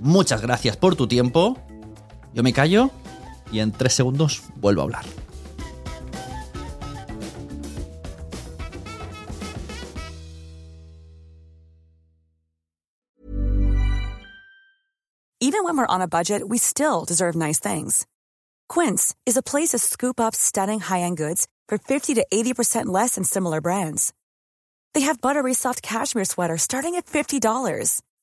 Muchas gracias por tu tiempo. Yo me callo y en tres segundos vuelvo a hablar. Even when we're on a budget, we still deserve nice things. Quince is a place to scoop up stunning high-end goods for 50 to 80% less than similar brands. They have buttery soft cashmere sweaters starting at $50,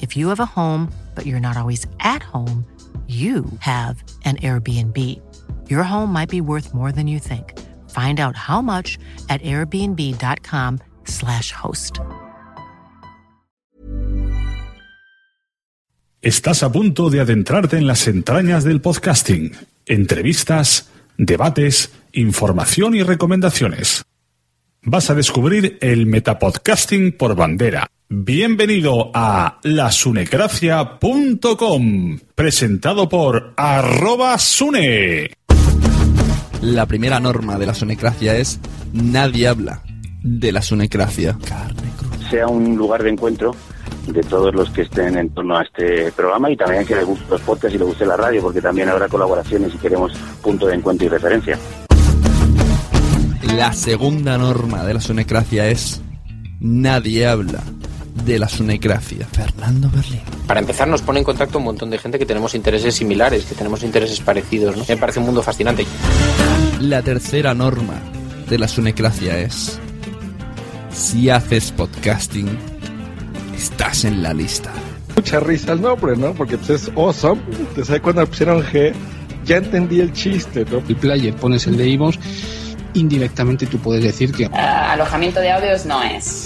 If you have a home, but you're not always at home, you have an Airbnb. Your home might be worth more than you think. Find out how much at airbnb.com/slash host. Estás a punto de adentrarte en las entrañas del podcasting. Entrevistas, debates, información y recomendaciones. Vas a descubrir el metapodcasting por bandera. Bienvenido a lasunecracia.com, presentado por arroba sune. La primera norma de la sunecracia es nadie habla de la sunecracia. sea un lugar de encuentro de todos los que estén en torno a este programa y también que les guste los podcasts y les guste la radio, porque también habrá colaboraciones y queremos punto de encuentro y referencia. La segunda norma de la sunecracia es nadie habla de la sunecracia. Fernando Berlín. Para empezar, nos pone en contacto un montón de gente que tenemos intereses similares, que tenemos intereses parecidos. ¿no? Me parece un mundo fascinante. La tercera norma de la sunecracia es si haces podcasting, estás en la lista. Mucha risa el nombre, ¿no? Porque pues, es awesome. Te sabes cuando pusieron G, ya entendí el chiste, ¿no? El player pones el de Ivos, indirectamente tú puedes decir que Uh, alojamiento de audios no es.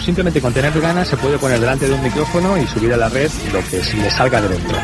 simplemente con tener ganas se puede poner delante de un micrófono y subir a la red lo que se le salga de dentro.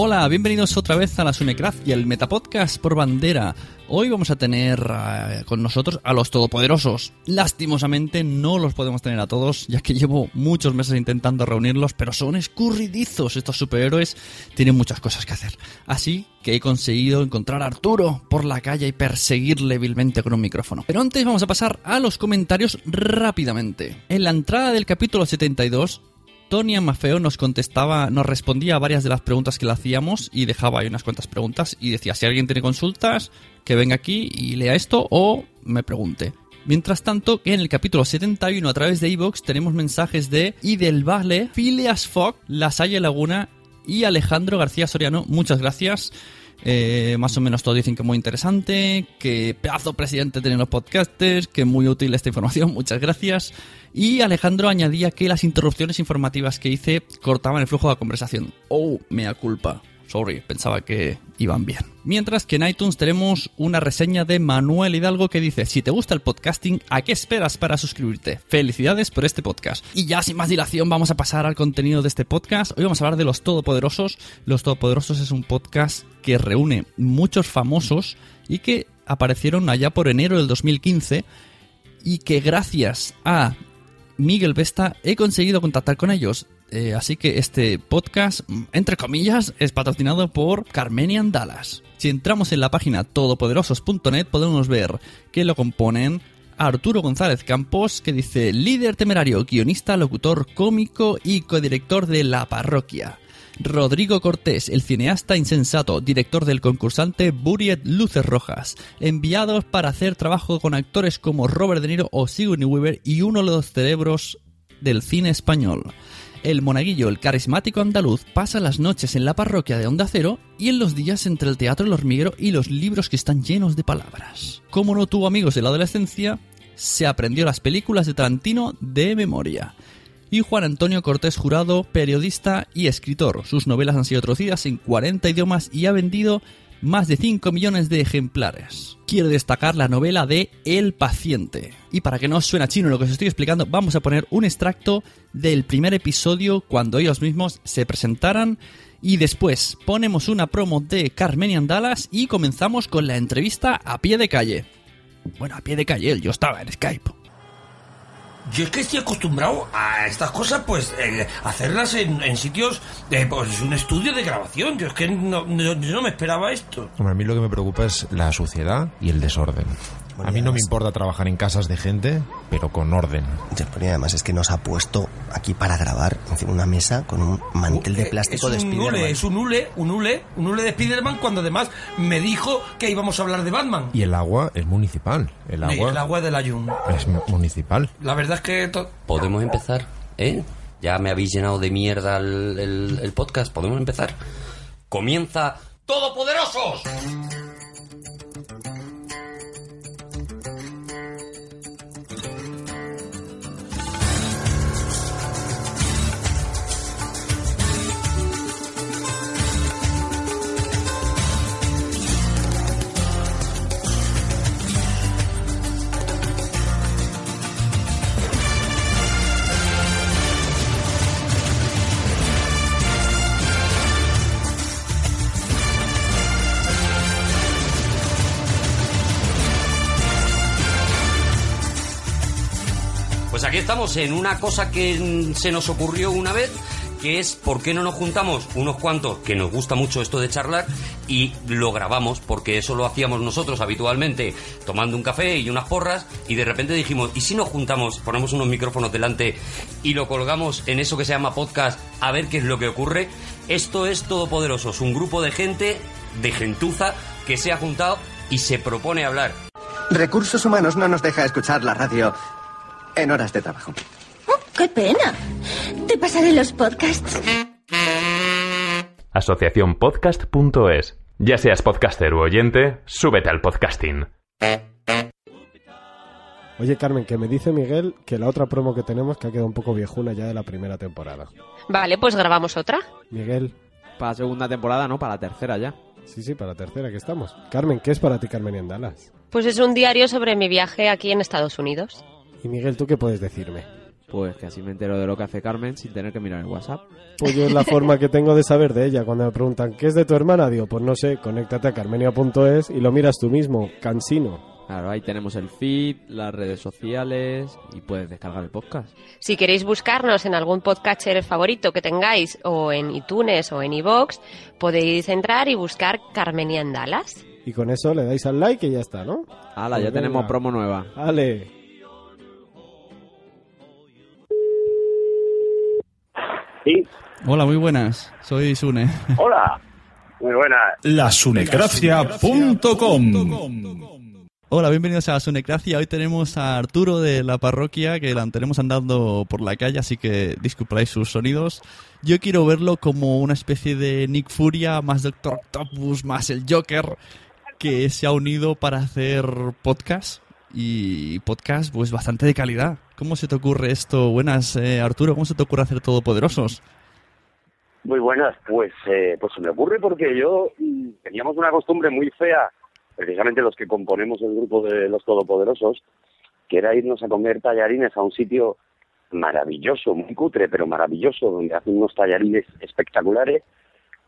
Hola, bienvenidos otra vez a la Sunecracia, el Metapodcast por bandera. Hoy vamos a tener eh, con nosotros a los todopoderosos. Lastimosamente no los podemos tener a todos, ya que llevo muchos meses intentando reunirlos, pero son escurridizos. Estos superhéroes tienen muchas cosas que hacer. Así que he conseguido encontrar a Arturo por la calle y perseguirle vilmente con un micrófono. Pero antes vamos a pasar a los comentarios rápidamente. En la entrada del capítulo 72 Tonia Mafeo nos contestaba, nos respondía a varias de las preguntas que le hacíamos y dejaba ahí unas cuantas preguntas y decía, si alguien tiene consultas, que venga aquí y lea esto o me pregunte. Mientras tanto, en el capítulo 71 a través de iVoox tenemos mensajes de Y del Vale, Phileas Fogg, La Salle Laguna Y Alejandro García Soriano, muchas gracias. Eh, más o menos todos dicen que muy interesante, que pedazo presidente tienen los podcasters, que muy útil esta información, muchas gracias. Y Alejandro añadía que las interrupciones informativas que hice cortaban el flujo de la conversación. Oh, mea culpa. Sorry, pensaba que iban bien. Mientras que en iTunes tenemos una reseña de Manuel Hidalgo que dice, si te gusta el podcasting, ¿a qué esperas para suscribirte? Felicidades por este podcast. Y ya sin más dilación vamos a pasar al contenido de este podcast. Hoy vamos a hablar de Los Todopoderosos. Los Todopoderosos es un podcast que reúne muchos famosos y que aparecieron allá por enero del 2015 y que gracias a Miguel Vesta he conseguido contactar con ellos. Eh, así que este podcast, entre comillas, es patrocinado por Carmenian Dallas. Si entramos en la página todopoderosos.net podemos ver que lo componen Arturo González Campos, que dice líder temerario, guionista, locutor, cómico y codirector de La Parroquia. Rodrigo Cortés, el cineasta insensato, director del concursante Buried Luces Rojas, enviados para hacer trabajo con actores como Robert De Niro o Sigourney Weaver y uno de los cerebros del cine español. El monaguillo, el carismático andaluz, pasa las noches en la parroquia de Onda Cero y en los días entre el teatro El Hormiguero y los libros que están llenos de palabras. Como no tuvo amigos en la adolescencia, se aprendió las películas de Tarantino de memoria. Y Juan Antonio Cortés Jurado, periodista y escritor. Sus novelas han sido traducidas en 40 idiomas y ha vendido más de 5 millones de ejemplares. Quiero destacar la novela de El paciente. Y para que no os suene chino lo que os estoy explicando, vamos a poner un extracto del primer episodio cuando ellos mismos se presentaran y después ponemos una promo de Carmenian Dallas y comenzamos con la entrevista a pie de calle. Bueno, a pie de calle, yo estaba en Skype. Yo es que estoy acostumbrado a estas cosas, pues, eh, hacerlas en, en sitios de, pues, un estudio de grabación. Yo es que no, no- yo no me esperaba esto. Hombre, a mí lo que me preocupa es la suciedad y el desorden. A mí no me importa trabajar en casas de gente, pero con orden. Y además es que nos ha puesto aquí para grabar encima una mesa con un mantel de plástico es de un Spiderman. hule, es un hule, un hule, un hule de Spiderman cuando además me dijo que íbamos a hablar de Batman. Y el agua es municipal. El Y agua el agua del ayun. es municipal. La verdad es que... to- Podemos empezar, ¿eh? Ya me habéis llenado de mierda el, el- el podcast. Podemos empezar. Comienza Todopoderosos. Estamos en una cosa que mm, se nos ocurrió una vez, que es por qué no nos juntamos unos cuantos que nos gusta mucho esto de charlar y lo grabamos, porque eso lo hacíamos nosotros habitualmente, tomando un café y unas porras, y de repente dijimos, ¿y si nos juntamos, ponemos unos micrófonos delante y lo colgamos en eso que se llama podcast a ver qué es lo que ocurre? Esto es Todopoderosos, un grupo de gente, de gentuza, que se ha juntado y se propone hablar. Recursos Humanos no nos deja escuchar la radio en horas de trabajo. ¡Qué pena! Te pasaré los podcasts. Asociaciónpodcast.es. Ya seas podcaster u oyente, súbete al podcasting. Oye, Carmen, que me dice Miguel que la otra promo que tenemos que ha quedado un poco viejuna ya de la primera temporada. Vale, pues grabamos otra. Miguel. Para la segunda temporada, no, para la tercera ya. Sí, sí, para la tercera que estamos. Carmen, ¿qué es para ti Carmen y Andalas? Pues es un diario sobre mi viaje aquí en Estados Unidos. Y Miguel, ¿tú qué puedes decirme? Pues que así me entero de lo que hace Carmen sin tener que mirar el WhatsApp. Pues yo es la forma que tengo de saber de ella. Cuando me preguntan, ¿qué es de tu hermana? Digo, pues no sé, conéctate a carmenia.es y lo miras tú mismo, cansino. Claro, ahí tenemos el feed, las redes sociales y puedes descargar el podcast. Si queréis buscarnos en algún podcatcher favorito que tengáis, o en iTunes o en iVoox, podéis entrar y buscar Carmenian Dallas. Y con eso le dais al like y ya está, ¿no? Hala, Pues ya tenemos venga. promo nueva. Vale. Sí. Hola, muy buenas. Soy Sune. Hola. Muy buena. Lasunecracia.com Hola, bienvenidos a Sunecracia. Hoy tenemos a Arturo de la parroquia, que la tenemos andando por la calle, así que disculparéis sus sonidos. Yo quiero verlo como una especie de Nick Furia, más Doctor Octopus, más el Joker, que se ha unido para hacer podcast y podcast pues bastante de calidad. ¿Cómo se te ocurre esto? Buenas, eh, Arturo, ¿cómo se te ocurre hacer Todopoderosos? Muy buenas, pues, eh, pues se me ocurre porque yo mm, teníamos una costumbre muy fea, precisamente los que componemos el grupo de los Todopoderosos, que era irnos a comer tallarines a un sitio maravilloso, muy cutre, pero maravilloso, donde hacen unos tallarines espectaculares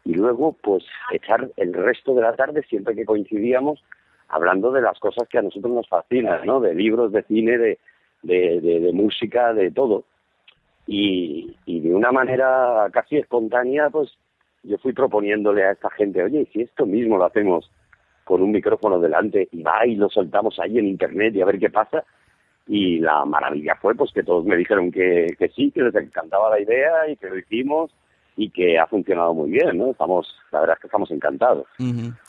y luego pues echar el resto de la tarde, siempre que coincidíamos, hablando de las cosas que a nosotros nos fascinan, ¿no? De libros, de cine, de, de, de, de música, de todo. Y, y de una manera casi espontánea, pues yo fui proponiéndole a esta gente, oye, ¿y si esto mismo lo hacemos con un micrófono delante y va y lo soltamos ahí en internet y a ver qué pasa? Y la maravilla fue pues que todos me dijeron que, que sí, que les encantaba la idea y que lo hicimos y que ha funcionado muy bien, ¿no? Estamos, la verdad es que estamos encantados.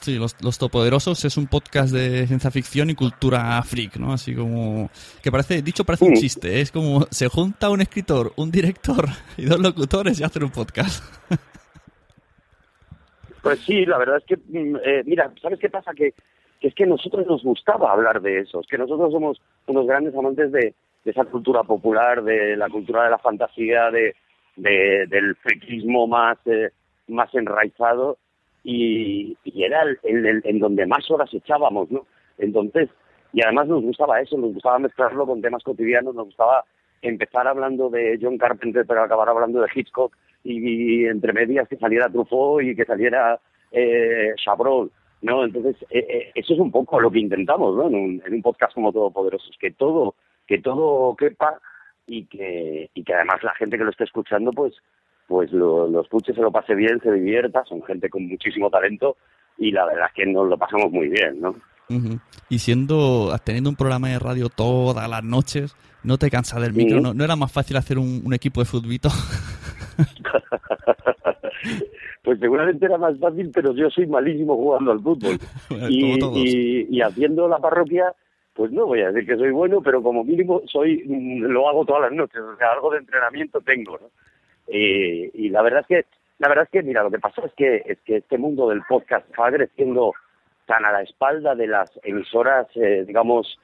Sí, Los, Los Todopoderosos es un podcast de ciencia ficción y cultura freak, ¿no? Así como... Que parece, dicho parece un chiste, ¿eh? es como se junta un escritor, un director y dos locutores y hacen un podcast. Pues sí, la verdad es que, mm, eh, mira, ¿sabes qué pasa? Que, que es que a nosotros nos gustaba hablar de eso, es que nosotros somos unos grandes amantes de, de esa cultura popular, de la cultura de la fantasía, de, de- del friquismo más, eh, más enraizado y, y era el, el- en donde más horas echábamos, ¿no? Entonces, y además nos gustaba eso, nos gustaba mezclarlo con temas cotidianos, nos gustaba empezar hablando de John Carpenter pero acabar hablando de Hitchcock y, y entre medias que saliera Truffaut y que saliera eh, Chabrol, ¿no? Entonces, eh, eh, eso es un poco lo que intentamos, ¿no? En un, en un podcast como Todopoderosos, que todo, que todo quepa y que, y que además la gente que lo esté escuchando, pues, pues lo, lo escuche, se lo pase bien, se divierta, son gente con muchísimo talento y la verdad es que nos lo pasamos muy bien, ¿no? Ujú. Y siendo, teniendo un programa de radio todas las noches, no te cansas del micro. ¿no, no era más fácil hacer un, un equipo de futbito? Pues seguramente era más fácil, pero yo soy malísimo jugando al fútbol. y, y haciendo la parroquia, pues no voy a decir que soy bueno, pero como mínimo soy lo hago todas las noches, o sea, algo de entrenamiento tengo, ¿no? Eh, y la verdad es que, la verdad es que, mira, lo que pasa es que, es que este mundo del podcast va creciendo tan a la espalda de las emisoras, eh, digamos,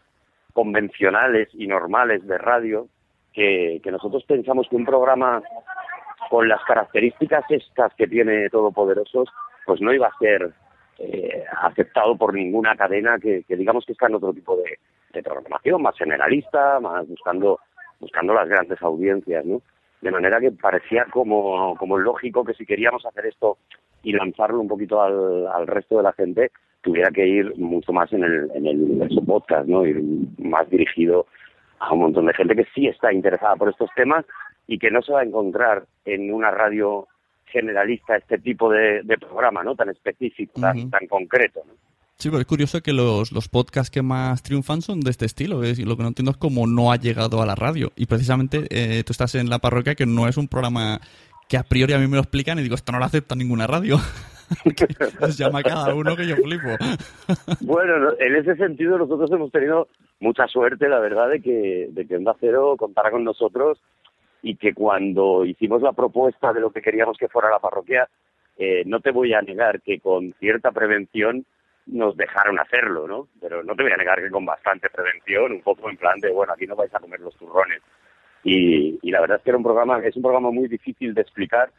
convencionales y normales de radio, que, que nosotros pensamos que un programa con las características estas que tiene Todopoderosos, pues no iba a ser eh, aceptado por ninguna cadena que, que digamos que está en otro tipo de, de programación, más generalista, más buscando buscando las grandes audiencias, ¿no? De manera que parecía como, como lógico que si queríamos hacer esto y lanzarlo un poquito al, resto de la gente, tuviera que ir mucho más en el, en el universo podcast, ¿no? Ir más dirigido a un montón de gente que sí está interesada por estos temas y que no se va a encontrar en una radio generalista este tipo de, de programa, ¿no? Tan específico, tan, tan concreto, ¿no? Sí, pero es curioso que los, los podcasts que más triunfan son de este estilo. ¿ves? Y lo que no entiendo es cómo no ha llegado a la radio. Y precisamente eh, tú estás en la parroquia, que no es un programa que a priori a mí me lo explican y digo, esto no lo acepta ninguna radio. Se llama cada uno que yo flipo. Bueno, no, en ese sentido nosotros hemos tenido mucha suerte, la verdad, de que, de que Onda Cero contara con nosotros y que cuando hicimos la propuesta de lo que queríamos que fuera la parroquia, eh, no te voy a negar que con cierta prevención nos dejaron hacerlo, ¿no? Pero no te voy a negar que con bastante prevención, un poco en plan de, bueno, aquí no vais a comer los turrones. Y, y la verdad es que era un programa, es un programa muy difícil de explicar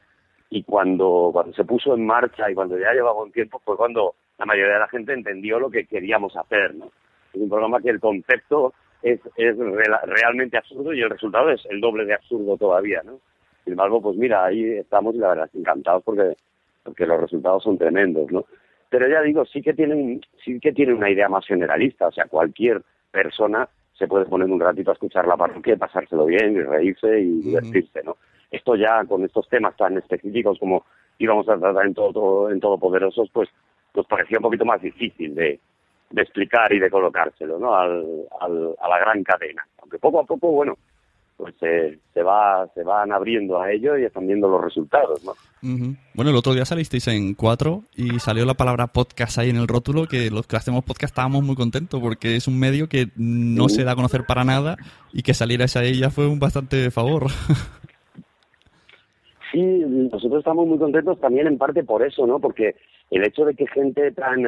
y cuando, cuando se puso en marcha y cuando ya llevaba un tiempo fue cuando la mayoría de la gente entendió lo que queríamos hacer, ¿no? Es un programa que el concepto es, es realmente absurdo y el resultado es el doble de absurdo todavía, ¿no? Sin embargo, pues mira, ahí estamos y la verdad encantados porque, porque los resultados son tremendos, ¿no? Pero ya digo, sí que tienen, sí que tienen una idea más generalista, o sea, cualquier persona se puede poner un ratito a escuchar la parroquia pasárselo bien y reírse y divertirse, ¿no? Esto ya con estos temas tan específicos como íbamos a tratar en todo, todo- en Todopoderosos, pues nos parecía un poquito más difícil de, de explicar y de colocárselo, ¿no? Al, al- a la gran cadena. Aunque poco a poco, bueno, pues se, se va se van abriendo a ello y están viendo los resultados, ¿no? Bueno, el otro día salisteis en cuatro y salió la palabra podcast ahí en el rótulo, que los que hacemos podcast estábamos muy contentos porque es un medio que no se da a conocer para nada y que salierais a ella fue un bastante favor. Sí, nosotros estamos muy contentos también en parte por eso, ¿no? Porque el hecho de que gente tan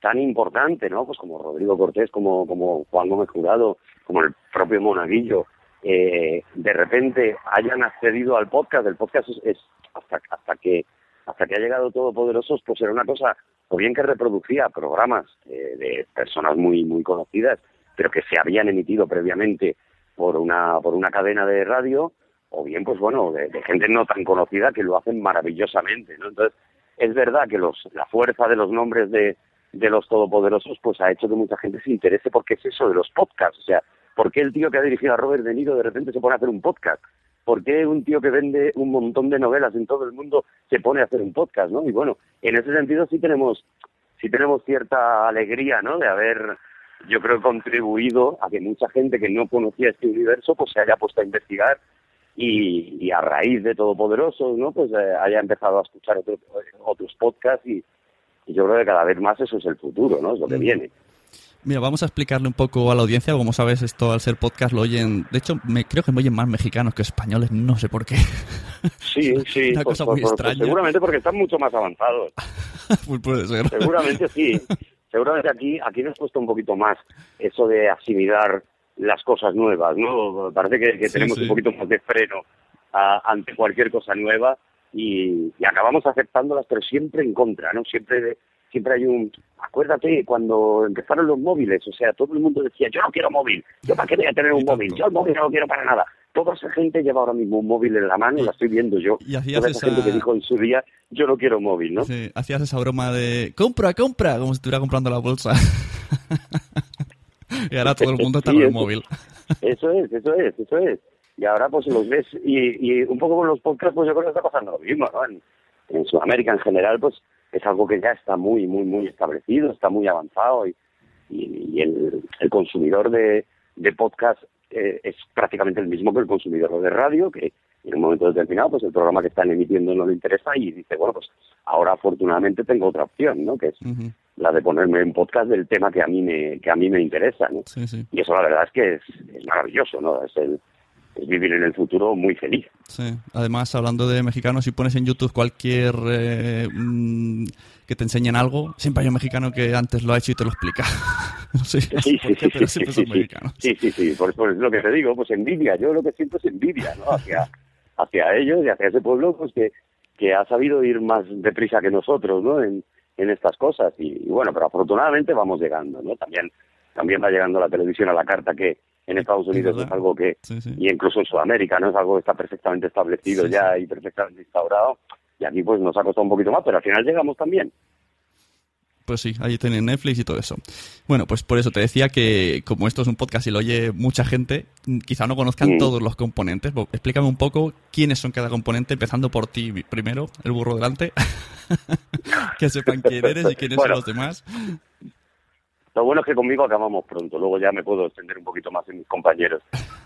tan importante, ¿no? Pues como Rodrigo Cortés, como como Juan Gómez Jurado, como el propio Monaguillo, eh, de repente hayan accedido al podcast. El podcast es, es hasta hasta que hasta que ha llegado Todopoderosos, pues era una cosa o bien que reproducía programas eh, de personas muy muy conocidas, pero que se habían emitido previamente por una por una cadena de radio o bien pues bueno de, de gente no tan conocida que lo hacen maravillosamente no entonces es verdad que los la fuerza de los nombres de de los todopoderosos pues ha hecho que mucha gente se interese porque es eso de los podcasts o sea ¿por qué el tío que ha dirigido a Robert De Niro de repente se pone a hacer un podcast? ¿Por qué un tío que vende un montón de novelas en todo el mundo se pone a hacer un podcast, no? Y bueno, en ese sentido sí tenemos sí tenemos cierta alegría, ¿no? De haber yo creo contribuido a que mucha gente que no conocía este universo pues se haya puesto a investigar y, y a raíz de Todopoderosos, ¿no? Pues eh, haya empezado a escuchar otro- otros podcasts y, y yo creo que cada vez más eso es el futuro, ¿no? Es lo que viene. Mira, vamos a explicarle un poco a la audiencia. Como sabes, esto al ser podcast lo oyen. De hecho, me, creo que me oyen más mexicanos que españoles, no sé por qué. Sí, sí, Una cosa muy extraña. seguramente porque están mucho más avanzados. Pues puede ser. Seguramente sí. Seguramente aquí, aquí nos cuesta un poquito más eso de asimilar las cosas nuevas, ¿no? Parece que, que Sí, tenemos sí. un poquito más de freno a- ante cualquier cosa nueva y, y acabamos aceptándolas, pero siempre en contra, ¿no? Siempre siempre hay un... Acuérdate cuando empezaron los móviles, o sea, todo el mundo decía, yo no quiero móvil, yo para qué voy a tener un móvil, yo el móvil no lo quiero para nada. Toda esa gente lleva ahora mismo un móvil en la mano, la estoy viendo yo. Y hacías Toda esa esa- gente que dijo en su día, yo no quiero móvil, ¿no? Sí, hacías esa broma de compra, compra, como si estuviera comprando la bolsa. y ahora todo el mundo está Sí, con el móvil. Eso es, eso es, eso es. Y ahora pues los ves, y, y un poco con los podcasts, pues yo creo que está pasando lo mismo, ¿no? En, en Sudamérica en general, pues es algo que ya está muy, muy, muy establecido, está muy avanzado y, y, y el, el consumidor de, de podcast eh, es prácticamente el mismo que el consumidor de radio, que en un momento determinado, pues el programa que están emitiendo no le interesa y dice, bueno, pues ahora afortunadamente tengo otra opción, ¿no? Que es la de ponerme en podcast del tema que a mí me, que a mí me interesa, ¿no? Sí, sí. Y eso la verdad es que es, es maravilloso, ¿no? Es, el, vivir en el futuro muy feliz. Sí. Además, hablando de mexicanos, si pones en YouTube cualquier eh, mm, que te enseñen algo, siempre hay un mexicano que antes lo ha hecho y te lo explica. no sé Sí, sí, sí, sí, sí, sí. mexicanos. Sí, sí, sí, por, por lo que te digo, pues envidia, yo lo que siento es envidia, ¿no? Hacia, hacia ellos y hacia ese pueblo, pues que, que ha sabido ir más deprisa que nosotros, ¿no? En, en estas cosas y, y bueno, pero afortunadamente vamos llegando, ¿no? También, también va llegando la televisión a la carta que en Estados Unidos es verdad. algo que, Sí, sí. y incluso en Sudamérica, ¿no? Es algo que está perfectamente establecido Sí, ya y perfectamente instaurado y aquí pues nos ha costado un poquito más, pero al final llegamos también. Pues sí, ahí tienen Netflix y todo eso. Bueno, pues por eso te decía que como esto es un podcast y lo oye mucha gente, quizá no conozcan Mm. todos los componentes. Explícame un poco quiénes son cada componente, empezando por ti primero, el burro delante. que sepan quién eres y quiénes Bueno. son los demás. Lo bueno es que conmigo acabamos pronto, luego ya me puedo extender un poquito más en mis compañeros.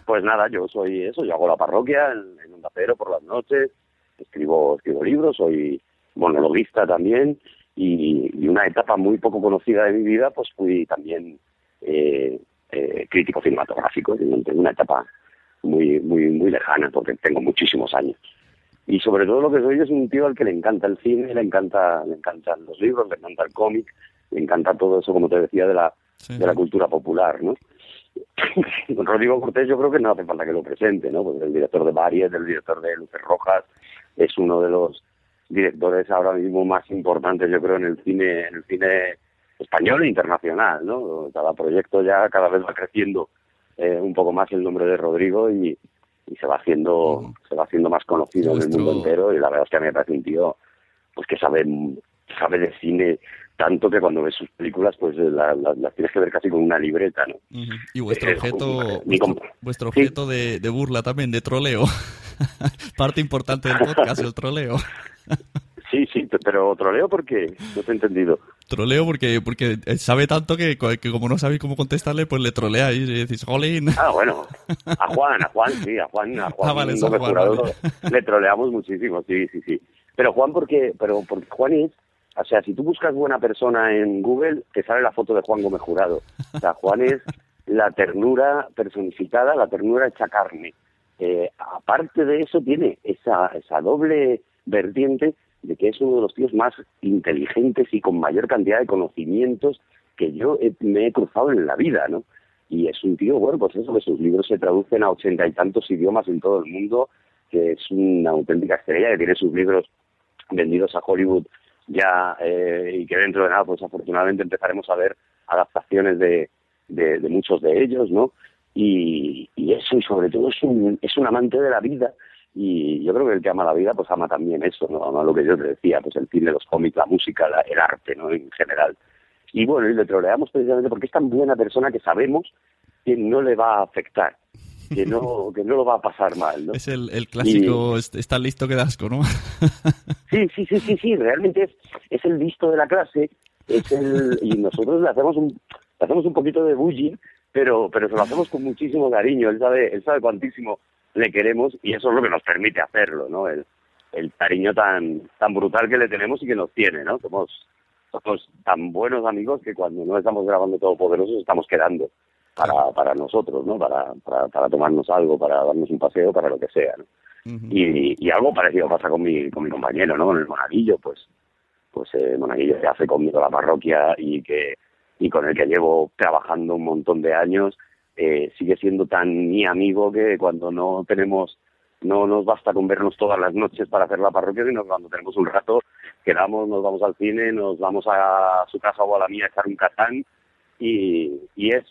Pues nada, yo soy eso, yo hago la parroquia en, Onda Cero por las noches, escribo, escribo libros, soy monologuista también y, y una etapa muy poco conocida de mi vida, pues fui también eh, eh, crítico cinematográfico, en una etapa muy, muy, muy lejana porque tengo muchísimos años. Y sobre todo lo que soy es un tío al que le encanta el cine, le encanta, le encantan los libros, le encanta el cómic, le encanta todo eso, como te decía, de la, de la cultura popular, ¿no? Rodrigo Cortés yo creo que no hace falta que lo presente, ¿no? Porque el director de Variet, el director de Luces Rojas, es uno de los directores ahora mismo más importantes, yo creo, en el cine, en el cine español e internacional, ¿no? Cada proyecto ya cada vez va creciendo eh, un poco más el nombre de Rodrigo y, y se va haciendo se va haciendo más conocido en el mundo entero y la verdad es que a mí me parece un tío pues que sabe sabe de cine tanto que cuando ves sus películas pues la- la- las tienes que ver casi con una libreta, ¿no? Y vuestro Eh, objeto, mi vuestro, Sí. objeto de, de burla también, de troleo. Parte importante del podcast, el troleo. Sí, sí, pe- pero troleo porque no te he entendido. Troleo porque, porque sabe tanto que, que como no sabéis cómo contestarle, pues le troleáis y decís, jolín. Ah, bueno, a Juan, a Juan, sí, a Juan, a Juan, Ah, vale, Gómez Juan, Jurado, vale. le troleamos muchísimo, sí, sí, sí. Pero Juan, porque, pero porque Juan es, o sea, si tú buscas buena persona en Google, te sale la foto de Juan Gómez Jurado. O sea, Juan es la ternura personificada, la ternura hecha carne. Eh, aparte de eso, tiene esa, esa doble vertiente de que es uno de los tíos más inteligentes y con mayor cantidad de conocimientos que yo me he cruzado en la vida, ¿no? Y es un tío, bueno, pues eso, que sus libros se traducen a ochenta y tantos idiomas en todo el mundo, que es una auténtica estrella, que tiene sus libros vendidos a Hollywood ya eh, y que dentro de nada, pues afortunadamente empezaremos a ver adaptaciones de, de, muchos de ellos, ¿no? Y, y eso, y sobre todo es un, es un amante de la vida y yo creo que el que ama la vida, pues ama también eso, ¿no? Ama lo que yo te decía, pues el cine, los cómics, la música, la- el arte, ¿no? En general. Y bueno, y le troleamos precisamente porque es tan buena persona que sabemos que no le va a afectar, que no, que no lo va a pasar mal, ¿no? Es el, el clásico, est- está listo que da asco, ¿no? Sí, sí, sí, sí, sí, realmente es, es el listo de la clase, es el, y nosotros le hacemos un, le hacemos un poquito de bullying, pero, pero se lo hacemos con muchísimo cariño, él sabe, él sabe cuantísimo le queremos y eso es lo que nos permite hacerlo, ¿no? El, el cariño tan, tan brutal que le tenemos y que nos tiene, ¿no? Somos, somos tan buenos amigos que cuando no estamos grabando Todopoderosos estamos quedando para, para nosotros, ¿no? Para, para, para tomarnos algo, para darnos un paseo, para lo que sea, ¿no? y, y algo parecido pasa con mi, con mi compañero, ¿no? Con el monaguillo, pues, pues eh, monaguillo que hace conmigo la parroquia y que y con el que llevo trabajando un montón de años, eh, sigue siendo tan mi amigo que cuando no tenemos, no nos basta con vernos todas las noches para hacer la parroquia, sino cuando tenemos un rato, quedamos, nos vamos al cine, nos vamos a su casa o a la mía a echar un catán y, y es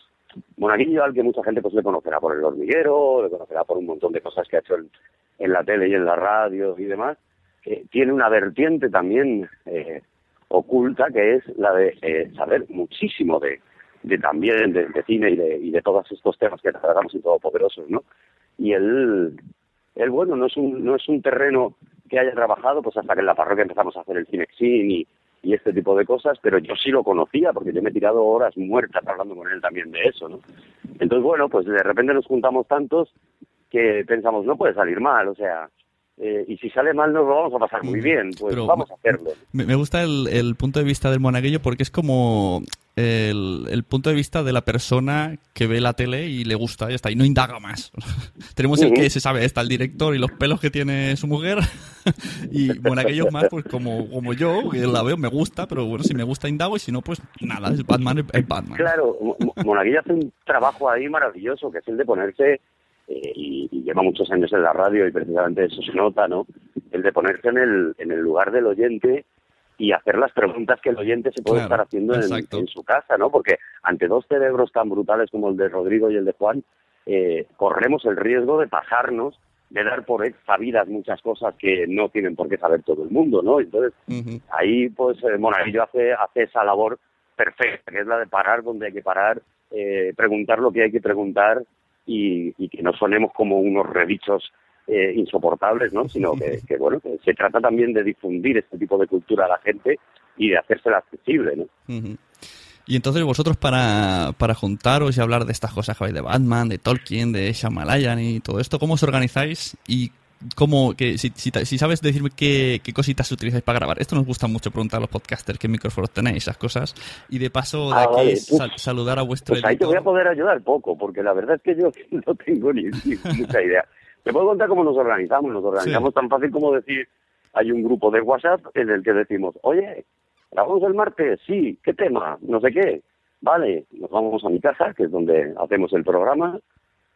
monaguillo al que mucha gente pues le conocerá por el hormiguero, le conocerá por un montón de cosas que ha hecho en, la tele y en la radio y demás, tiene una vertiente también eh, oculta que es la de eh, saber muchísimo de, también de, de cine y de, y de todos estos temas que tratamos en Todopoderosos, ¿no? Y él, él, bueno, no es un, no es un terreno que haya trabajado, pues hasta que en la parroquia empezamos a hacer el Cinexin y, y este tipo de cosas, pero yo sí lo conocía porque yo me he tirado horas muertas hablando con él también de eso, ¿no? Entonces, bueno, pues de repente nos juntamos tantos que pensamos, no puede salir mal, o sea, eh, y si sale mal nos lo vamos a pasar muy bien, pues Pero vamos a hacerlo. Me, gusta el, el punto de vista del monaguillo porque es como el, el punto de vista de la persona que ve la tele y le gusta, ya está, y no indaga más. Tenemos el que se sabe, está el director y los pelos que tiene su mujer, y monaguillo más, pues como, como yo, que la veo, me gusta, pero bueno, si me gusta indago y si no, pues nada, es Batman, es- Batman. Claro, Mo- Mo- Monaguillo hace un trabajo ahí maravilloso, que es el de ponerse, eh, y, y lleva muchos años en la radio y precisamente eso se nota, ¿no? El de ponerse en el, en el lugar del oyente y hacer las preguntas que el oyente se puede Claro, estar haciendo en, su casa, ¿no? Porque ante dos cerebros tan brutales como el de Rodrigo y el de Juan, eh, corremos el riesgo de pasarnos, de dar por ex sabidas muchas cosas que no tienen por qué saber todo el mundo, ¿no? Entonces, ahí pues eh, Monaguillo hace, hace esa labor perfecta, que es la de parar donde hay que parar, eh, preguntar lo que hay que preguntar y, y que no sonemos como unos redichos eh, insoportables, ¿no? Sino que, que, bueno, que se trata también de difundir este tipo de cultura a la gente y de hacérsela accesible, ¿no? Y entonces vosotros para, para juntaros y hablar de estas cosas que habéis de Batman, de Tolkien, de Shyamalan y todo esto, ¿cómo os organizáis? Y cómo, que, si, si, si sabes decirme qué, qué cositas utilizáis para grabar. Esto nos gusta mucho preguntar a los podcasters qué micrófonos tenéis, esas cosas. Y de paso, de Ah, aquí vale. sal- saludar a vuestro Pues ahí te editor. voy a poder ayudar poco, porque la verdad es que yo no tengo ni, ni mucha idea. Te puedo contar cómo nos organizamos. Nos organizamos Sí. tan fácil como decir, hay un grupo de WhatsApp en el que decimos, oye, ¿grabamos el martes? Sí, ¿qué tema? No sé qué. Vale, nos vamos a mi casa, que es donde hacemos el programa.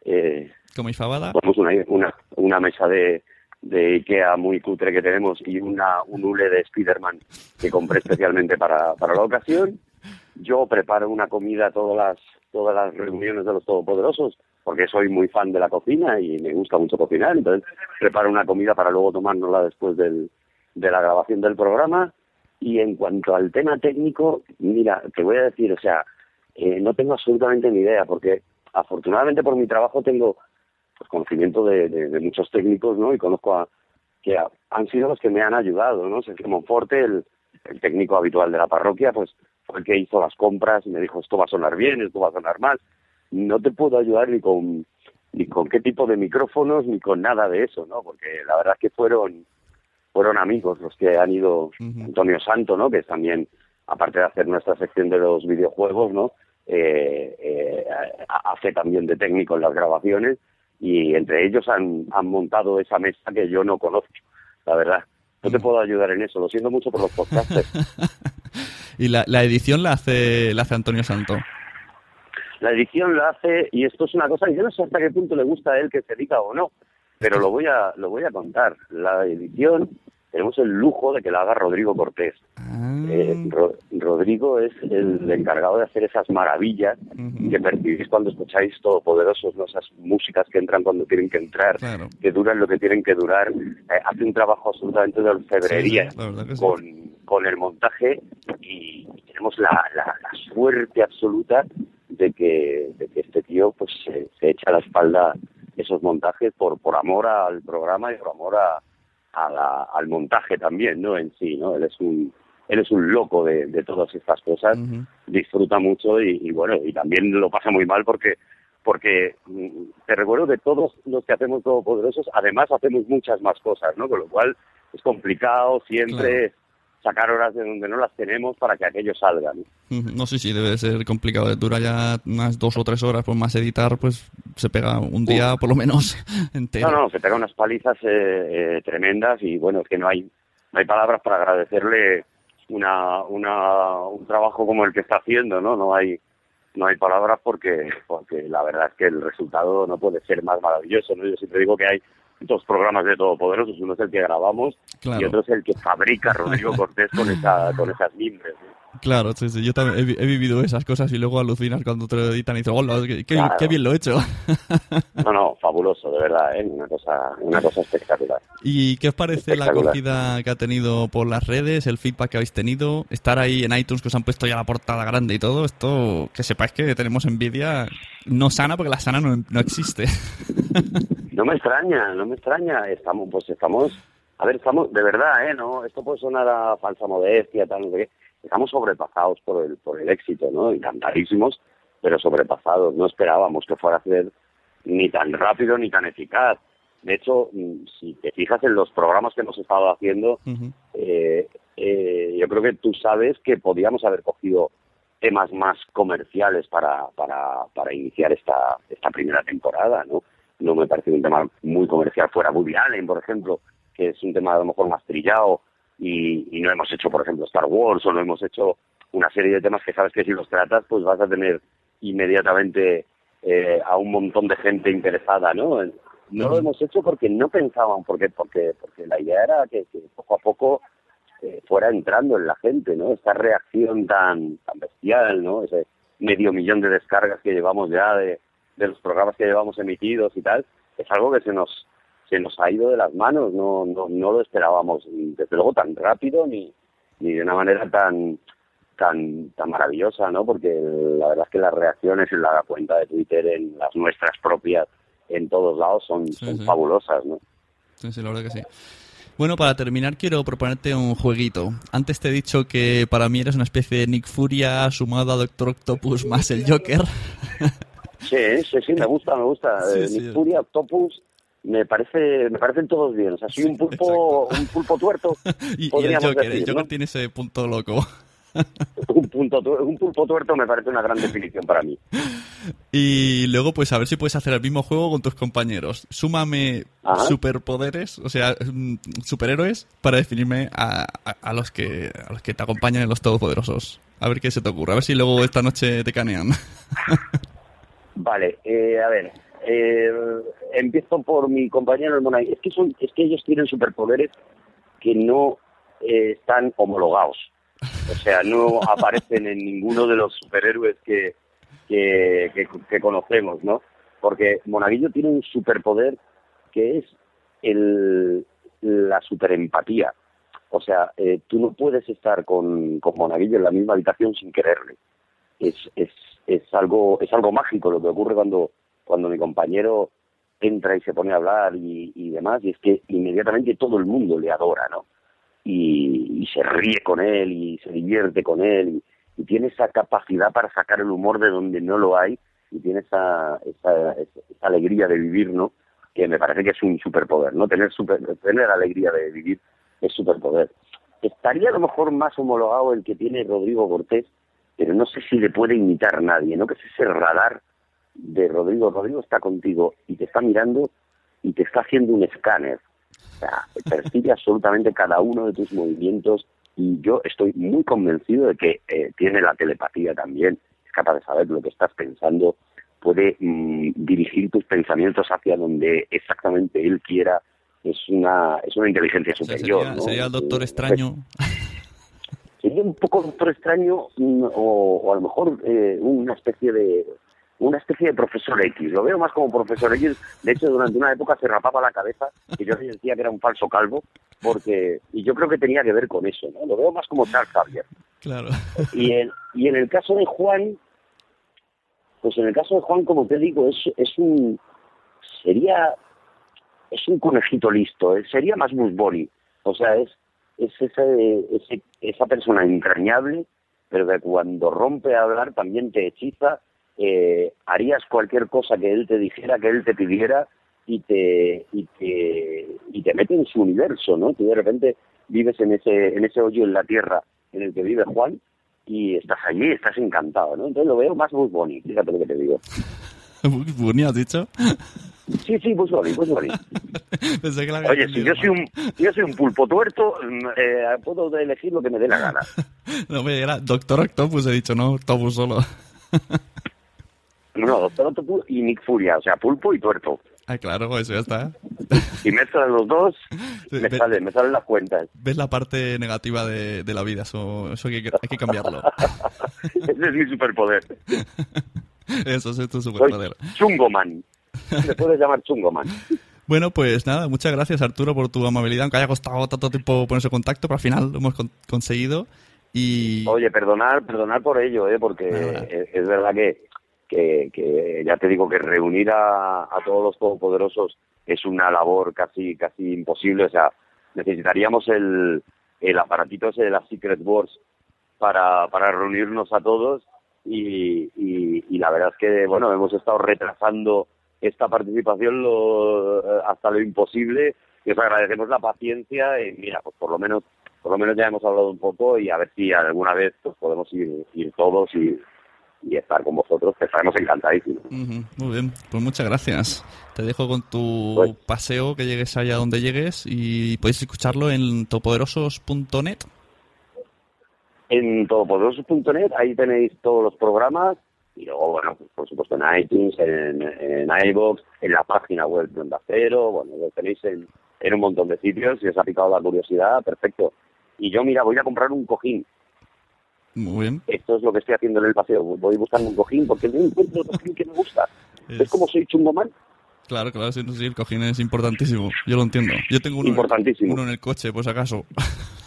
Eh, Como fabada. ponemos una, una, una mesa de, de Ikea muy cutre que tenemos y una, un hule de Spiderman que compré especialmente para, para la ocasión. Yo preparo una comida todas las, todas las reuniones de los Todopoderosos porque soy muy fan de la cocina y me gusta mucho cocinar. Entonces preparo una comida para luego tomárnosla después del, de la grabación del programa. Y en cuanto al tema técnico, mira, te voy a decir, o sea, eh, no tengo absolutamente ni idea porque afortunadamente por mi trabajo tengo pues conocimiento de, de- de muchos técnicos, ¿no? Y conozco a que ha- han sido los que me han ayudado, ¿no? Sergio Monforte, el, el técnico habitual de la parroquia, pues fue el que hizo las compras y me dijo esto va a sonar bien, esto va a sonar mal. No te puedo ayudar ni con ni con qué tipo de micrófonos ni con nada de eso, ¿no? Porque la verdad es que fueron fueron amigos los que han ido Antonio Santo, ¿no? Que es también aparte de hacer nuestra sección de los videojuegos, ¿no? Eh, eh, hace también de técnico en las grabaciones y entre ellos han, han montado esa mesa que yo no conozco, la verdad. No te puedo ayudar en eso, lo siento mucho por los podcasters. y la, la edición la hace, la hace Antonio Santo. La edición la hace, y esto es una cosa, yo no sé hasta qué punto le gusta a él que se diga o no, pero lo voy a, lo voy a contar. La edición tenemos el lujo de que la haga Rodrigo Cortés. Eh, Ro- Rodrigo es el encargado de hacer esas maravillas que percibís cuando escucháis Todopoderosos, ¿no? esas músicas que entran cuando tienen que entrar, que duran lo que tienen que durar. Eh, hace un trabajo absolutamente de orfebrería Sí, sí. con, con el montaje y tenemos la, la, la suerte absoluta de que, de que este tío pues se, se echa a la espalda esos montajes por, por amor al programa y por amor a, a la- al montaje también, ¿no? En sí, ¿no? Él es un él es un loco de, de todas estas cosas, disfruta mucho y, y bueno, y también lo pasa muy mal porque porque mm, te recuerdo que todos los que hacemos Todopoderosos, además hacemos muchas más cosas, ¿no? Con lo cual es complicado siempre sacar horas de donde no las tenemos para que aquello salga, ¿no? Sé si debe de ser complicado. Dura ya unas dos o tres horas, pues más editar, pues se pega un día por lo menos entero. No, no, se pega unas palizas eh, eh, tremendas y bueno, es que no hay, no hay palabras para agradecerle una, una, un trabajo como el que está haciendo, ¿no? No hay, no hay palabras porque, porque la verdad es que el resultado no puede ser más maravilloso, ¿no? Yo siempre digo que hay dos programas de Todopoderosos, uno es el que grabamos Claro. y otro es el que fabrica Rodrigo Cortés con, esa, con esas mimbres, ¿no? Claro, sí, sí, yo también he, vi- he vivido esas cosas y luego alucinas cuando te lo editan y dices, hola, qué, qué- Claro. qué bien lo he hecho. No, no, fabuloso, de verdad, ¿eh? Una cosa, una cosa espectacular. ¿Y qué os parece la acogida que ha tenido por las redes, el feedback que habéis tenido? Estar ahí en iTunes que os han puesto ya la portada grande y todo, esto, que sepáis que tenemos envidia no sana porque la sana no, no existe. No me extraña, no me extraña. Estamos, pues estamos, a ver, estamos, de verdad, ¿eh? No, esto puede sonar a falsa modestia, tal, no sé qué. Estamos sobrepasados por el, por el éxito, ¿no? Encantadísimos, pero sobrepasados. No esperábamos que fuera a ser ni tan rápido ni tan eficaz. De hecho, mm, si te fijas en los programas que hemos estado haciendo, eh, eh, yo creo que tú sabes que podíamos haber cogido temas más comerciales para, para, para iniciar esta, esta primera temporada, ¿no? No me parece un tema muy comercial fuera Woody Allen, por ejemplo, que es un tema a lo mejor más trillado y, y no hemos hecho, por ejemplo, Star Wars o no hemos hecho una serie de temas que sabes que si los tratas pues vas a tener inmediatamente eh, a un montón de gente interesada, ¿no? No lo hemos hecho porque no pensaban, porque porque porque la idea era que, que poco a poco eh, fuera entrando en la gente, ¿no? Esta reacción tan tan bestial, ¿no? Ese medio millón de descargas que llevamos ya de, de los programas que llevamos emitidos y tal, es algo que se nos se nos ha ido de las manos, no no, no lo esperábamos desde luego tan rápido ni ni de una manera tan tan tan maravillosa, ¿no? Porque la verdad es que las reacciones en la cuenta de Twitter, en las nuestras propias, en todos lados son, son sí. fabulosas, ¿no? Sí, sí, la verdad que sí. Bueno, para terminar quiero proponerte un jueguito. Antes te he dicho que para mí eres una especie de Nick Furia sumado a Doctor Octopus más el Joker. Sí, sí, sí, me gusta, me gusta. Sí, Eh, sí. Nick Fury, Octopus, me parece, me parecen todos bien. O sea, soy un pulpo, un pulpo tuerto, Y, y el Joker, el Joker ¿no? tiene ese punto loco. Un, punto un pulpo tuerto me parece una gran definición para mí. Y luego, pues a ver si puedes hacer el mismo juego con tus compañeros. Súmame Ajá. superpoderes, o sea, mm, superhéroes, para definirme a, a- a los que a los que te acompañan en los todopoderosos. A ver qué se te ocurre. A ver si luego esta noche te canean. Vale, eh, a ver, eh, empiezo por mi compañero el Monay. Es que, son, es que ellos tienen superpoderes que no eh, están homologados. O sea, no aparecen en ninguno de los superhéroes que, que, que, que conocemos, ¿no? Porque Monaguillo tiene un superpoder que es el, la superempatía. O sea, eh, tú no puedes estar con, con Monaguillo en la misma habitación sin quererle es, es, es algo es algo mágico lo que ocurre cuando cuando mi compañero entra y se pone a hablar y, demás y es que inmediatamente todo el mundo le adora no y, y se ríe con él y se divierte con él y tiene esa capacidad para sacar el humor de donde no lo hay y tiene esa, esa, esa alegría de vivir, ¿no? Que me parece que es un superpoder, ¿no? Tener, super, tener alegría de vivir es superpoder. Estaría a lo mejor más homologado el que tiene Rodrigo Cortés, pero no sé si le puede imitar nadie, ¿no? Que es ese radar de Rodrigo. Rodrigo está contigo y te está mirando y te está haciendo un escáner. O sea, percibe absolutamente cada uno de tus movimientos y yo estoy muy convencido de que eh, tiene la telepatía también, es capaz de saber lo que estás pensando, puede mm, dirigir tus pensamientos hacia donde exactamente él quiera. Es una, es una inteligencia O sea, superior. sería, ¿no? sería el Doctor Extraño. sería un poco doctor extraño mm, o, o a lo mejor eh, una especie de una especie de profesor X. Lo veo más como profesor X. De hecho, durante una época se rapaba la cabeza y yo decía que era un falso calvo porque y yo creo que tenía que ver con eso. ¿no? Lo veo más como Charles Xavier. Claro. Y en, y en el caso de Juan, pues en el caso de Juan, como te digo, es, es un sería es un conejito listo, eh, sería más Bugs Bunny. O sea, es es ese, ese- esa persona entrañable, pero que cuando rompe a hablar también te hechiza. Eh, harías cualquier cosa que él te dijera, que él te pidiera y te y te y te mete en su universo, ¿no? Tú de repente vives en ese en ese hoyo en la tierra en el que vive Juan y estás allí, estás encantado, ¿no? Entonces lo veo más Bugs Bunny, fíjate lo que te digo. Bugs Bunny, has dicho. Sí, sí, Bugs Bunny, Bugs Bunny. Pensé que la Oye, si yo soy un yo soy un pulpo tuerto, mm, eh, puedo elegir lo que me dé la gana. No, me era Doctor Octopus, he dicho, no, Octopus solo. No, Doctor Octopus y Nick Furia, o sea, pulpo y tuerto. Ah, claro, eso ya está. Si mezclas los dos, me, ve- sale, me salen las cuentas. Ves la parte negativa de, de la vida, eso, eso hay, que, hay que cambiarlo. Ese es mi superpoder. Eso es tu superpoder. Chungoman. Me puedes llamar Chungoman. Bueno, pues nada, muchas gracias Arturo por tu amabilidad, aunque haya costado tanto tiempo ponerse en contacto, pero al final lo hemos con- conseguido. Y Oye, perdonar, perdonar por ello, ¿eh? porque es, es verdad que, que, que ya te digo que reunir a, a todos los todopoderosos es una labor casi casi imposible. O sea, necesitaríamos el, el aparatito ese de las Secret Wars para, para reunirnos a todos y, y, y la verdad es que, bueno, hemos estado retrasando esta participación lo, hasta lo imposible y os agradecemos la paciencia y mira, pues por lo menos por lo menos ya hemos hablado un poco y a ver si alguna vez pues podemos ir, ir todos y, y estar con vosotros, que estaremos encantadísimos. Muy bien, pues muchas gracias. Te dejo con tu Pues- paseo, que llegues allá donde llegues y podéis escucharlo en topoderosos.net. En todopoderosos.net, ahí tenéis todos los programas y luego, bueno, pues, por supuesto en iTunes, en, en iVoox, en la página web de Onda Cero, bueno, lo tenéis en, en un montón de sitios, si os ha picado la curiosidad, perfecto. Y yo, mira, voy a comprar un cojín. Muy bien. Esto es lo que estoy haciendo en el paseo. Voy buscando un cojín porque no encuentro el cojín que me gusta. Es como soy chungoman. Claro, claro, sí, sí, el cojín es importantísimo. Yo lo entiendo. Yo tengo uno, Importantísimo. uno en el coche, si acaso.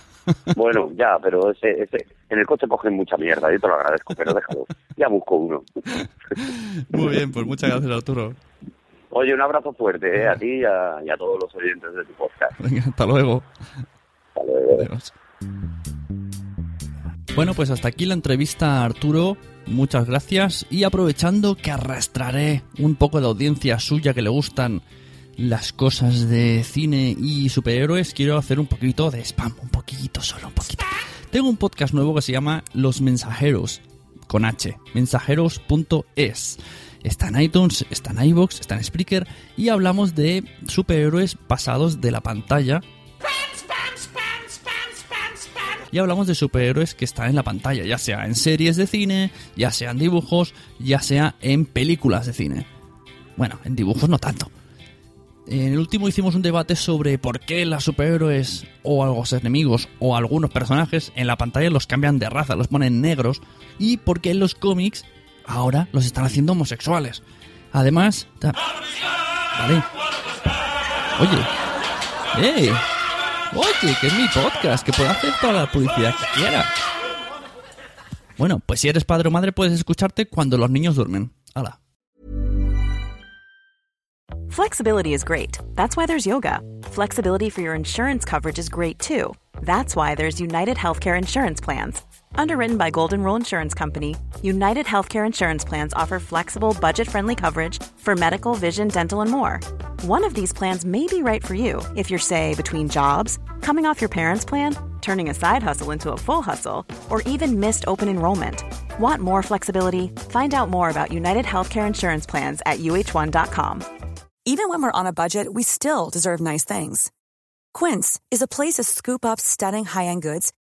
Bueno, ya, pero ese, ese, en el coche cogen mucha mierda, yo te lo agradezco, pero déjalo. Ya busco uno. Muy bien, pues muchas gracias, Arturo. Oye, un abrazo fuerte ¿eh? a ti y a, y a todos los oyentes de tu podcast. Venga, hasta luego. Hasta luego. Adiós. Bueno, pues hasta aquí la entrevista a Arturo. Muchas gracias. Y aprovechando que arrastraré un poco de audiencia suya que le gustan las cosas de cine y superhéroes, quiero hacer un poquito de spam. Un poquito, solo un poquito. Tengo un podcast nuevo que se llama Los Mensajeros, con H, mensajeros.es. Está en iTunes, está en iVoox, está en Spreaker y hablamos de superhéroes pasados de la pantalla y hablamos de superhéroes que están en la pantalla, ya sea en series de cine, ya sea en dibujos, ya sea en películas de cine. Bueno, en dibujos no tanto. En el último hicimos un debate sobre por qué los superhéroes o los enemigos o algunos personajes en la pantalla los cambian de raza, los ponen negros y por qué en los cómics ahora los están haciendo homosexuales. Además, vale. Oye, ¡eh! Oye, que es mi podcast, que puedo hacer toda la publicidad que quiera. Bueno, pues si eres padre o madre puedes escucharte cuando los niños duermen. Hala. Flexibility is great. That's why there's yoga. Flexibility for your insurance coverage is great too. That's why there's United Healthcare Insurance Plans. Underwritten by Golden Rule Insurance Company, United Healthcare Insurance Plans offer flexible, budget friendly coverage for medical, vision, dental, and more. One of these plans may be right for you if you're, say, between jobs, coming off your parents' plan, turning a side hustle into a full hustle, or even missed open enrollment. Want more flexibility? Find out more about United Healthcare Insurance Plans at uh1.com. Even when we're on a budget, we still deserve nice things. Quince is a place to scoop up stunning high end goods